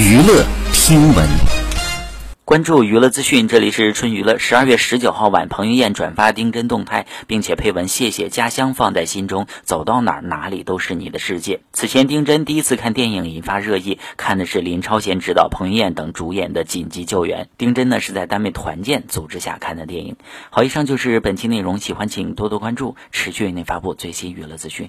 娱乐听闻。关注娱乐资讯，这里是春娱乐。十二月十九号晚，彭于晏转发丁真动态，并且配文：“谢谢家乡放在心中，走到哪儿哪里都是你的世界。”此前，丁真第一次看电影引发热议，看的是林超贤执导、彭于晏等主演的《紧急救援》。丁真呢是在单位团建组织下看的电影。好，以上就是本期内容，喜欢请多多关注，持续为您发布最新娱乐资讯。